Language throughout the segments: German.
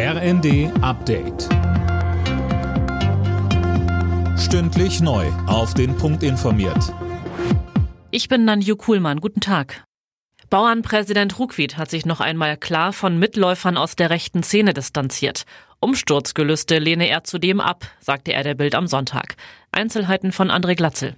RND Update. Stündlich neu. Auf den Punkt informiert. Ich bin Nanju Kuhlmann. Guten Tag. Bauernpräsident Ruckwied hat sich noch einmal klar von Mitläufern aus der rechten Szene distanziert. Umsturzgelüste lehne er zudem ab, sagte er der Bild am Sonntag. Einzelheiten von André Glatzel.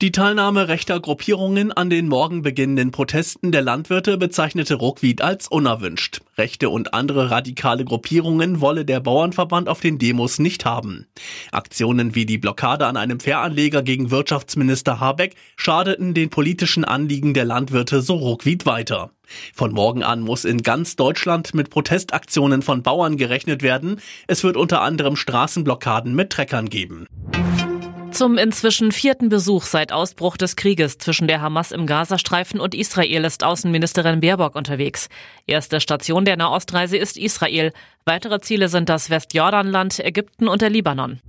Die Teilnahme rechter Gruppierungen an den morgen beginnenden Protesten der Landwirte bezeichnete Ruckwied als unerwünscht. Rechte und andere radikale Gruppierungen wolle der Bauernverband auf den Demos nicht haben. Aktionen wie die Blockade an einem Fähranleger gegen Wirtschaftsminister Habeck schadeten den politischen Anliegen der Landwirte so Ruckwied weiter. Von morgen an muss in ganz Deutschland mit Protestaktionen von Bauern gerechnet werden. Es wird unter anderem Straßenblockaden mit Treckern geben. Zum inzwischen vierten Besuch seit Ausbruch des Krieges zwischen der Hamas im Gazastreifen und Israel ist Außenministerin Baerbock unterwegs. Erste Station der Nahostreise ist Israel. Weitere Ziele sind das Westjordanland, Ägypten und der Libanon.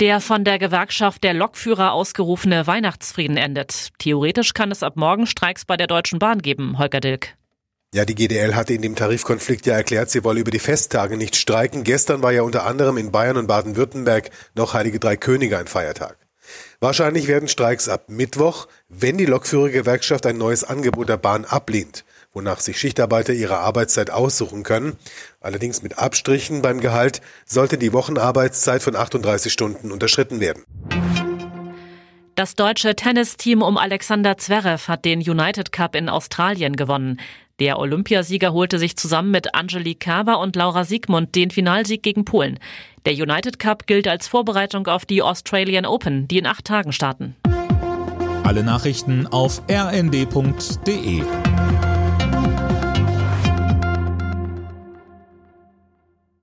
Der von der Gewerkschaft der Lokführer ausgerufene Weihnachtsfrieden endet. Theoretisch kann es ab morgen Streiks bei der Deutschen Bahn geben, Holger Dilk. Ja, die GDL hatte in dem Tarifkonflikt ja erklärt, sie wolle über die Festtage nicht streiken. Gestern war ja unter anderem in Bayern und Baden-Württemberg noch Heilige Drei Könige ein Feiertag. Wahrscheinlich werden Streiks ab Mittwoch, wenn die Lokführergewerkschaft ein neues Angebot der Bahn ablehnt, wonach sich Schichtarbeiter ihre Arbeitszeit aussuchen können. Allerdings mit Abstrichen beim Gehalt sollte die Wochenarbeitszeit von 38 Stunden unterschritten werden. Das deutsche Tennisteam um Alexander Zverev hat den United Cup in Australien gewonnen. Der Olympiasieger holte sich zusammen mit Angelique Kerber und Laura Siegmund den Finalsieg gegen Polen. Der United Cup gilt als Vorbereitung auf die Australian Open, die in acht Tagen starten. Alle Nachrichten auf rnd.de